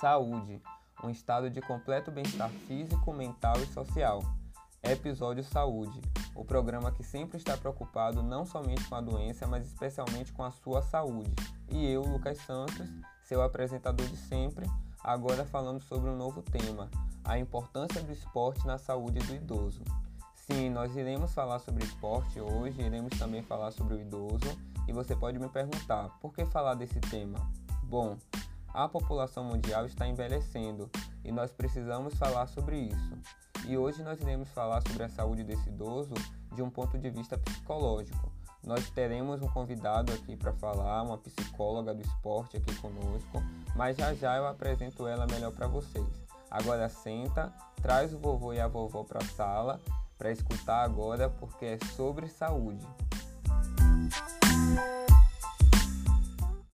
Saúde, um estado de completo bem-estar físico, mental e social. Episódio Saúde, o programa que sempre está preocupado não somente com a doença, mas especialmente com a sua saúde. E eu, Lucas Santos, seu apresentador de sempre, agora falando sobre um novo tema, a importância do esporte na saúde do idoso. Sim, nós iremos falar sobre esporte hoje, iremos também falar sobre o idoso, e você pode me perguntar, por que falar desse tema? Bom, a população mundial está envelhecendo e nós precisamos falar sobre isso. E hoje nós iremos falar sobre a saúde desse idoso de um ponto de vista psicológico. Nós teremos um convidado aqui para falar, uma psicóloga do esporte aqui conosco, mas já já eu apresento ela melhor para vocês. Agora senta, traz o vovô e a vovó para a sala para escutar agora porque é sobre saúde.